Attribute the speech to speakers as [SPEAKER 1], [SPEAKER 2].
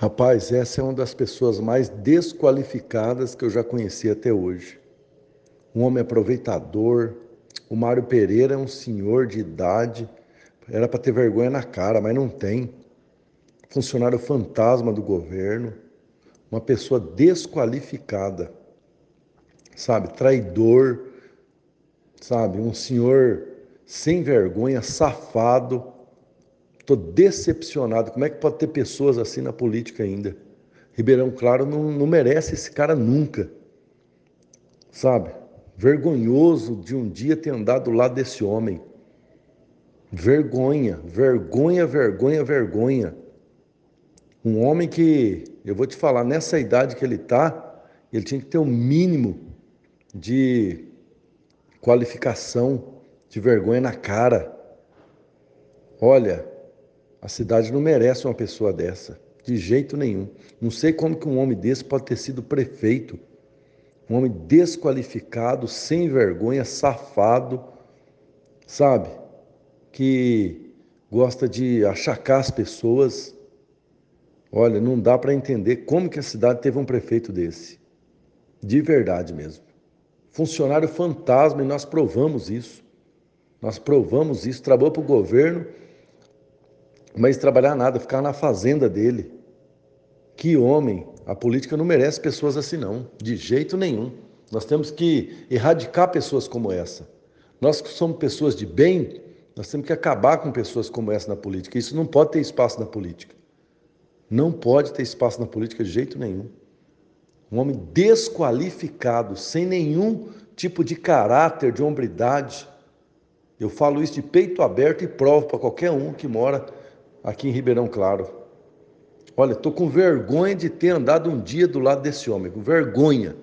[SPEAKER 1] Rapaz, essa é uma das pessoas mais desqualificadas que eu já conheci até hoje. Um homem aproveitador. O Mário Pereira é um senhor de idade. Era para ter vergonha na cara, mas não tem. Funcionário fantasma do governo. Uma pessoa desqualificada. Sabe? Traidor. Sabe? Um senhor sem vergonha, safado Estou decepcionado. Como é que pode ter pessoas assim na política ainda? Ribeirão Claro não, não merece esse cara nunca. Sabe? Vergonhoso de um dia ter andado do lado desse homem. Vergonha, vergonha, vergonha, vergonha. Um homem que, eu vou te falar, nessa idade que ele está, ele tinha que ter o um mínimo de qualificação, de vergonha na cara. Olha, a cidade não merece uma pessoa dessa, de jeito nenhum. Não sei como que um homem desse pode ter sido prefeito. Um homem desqualificado, sem vergonha, safado, sabe? Que gosta de achacar as pessoas. Olha, não dá para entender como que a cidade teve um prefeito desse. De verdade mesmo. Funcionário fantasma e nós provamos isso. Nós provamos isso, trabalhou para o governo mas trabalhar nada, ficar na fazenda dele. Que homem! A política não merece pessoas assim, não, de jeito nenhum. Nós temos que erradicar pessoas como essa. Nós que somos pessoas de bem, nós temos que acabar com pessoas como essa na política. Isso não pode ter espaço na política. Não pode ter espaço na política de jeito nenhum. Um homem desqualificado, sem nenhum tipo de caráter, de hombridade. Eu falo isso de peito aberto e provo para qualquer um que mora aqui em Ribeirão Claro. Olha, estou com vergonha de ter andado um dia do lado desse homem, com vergonha.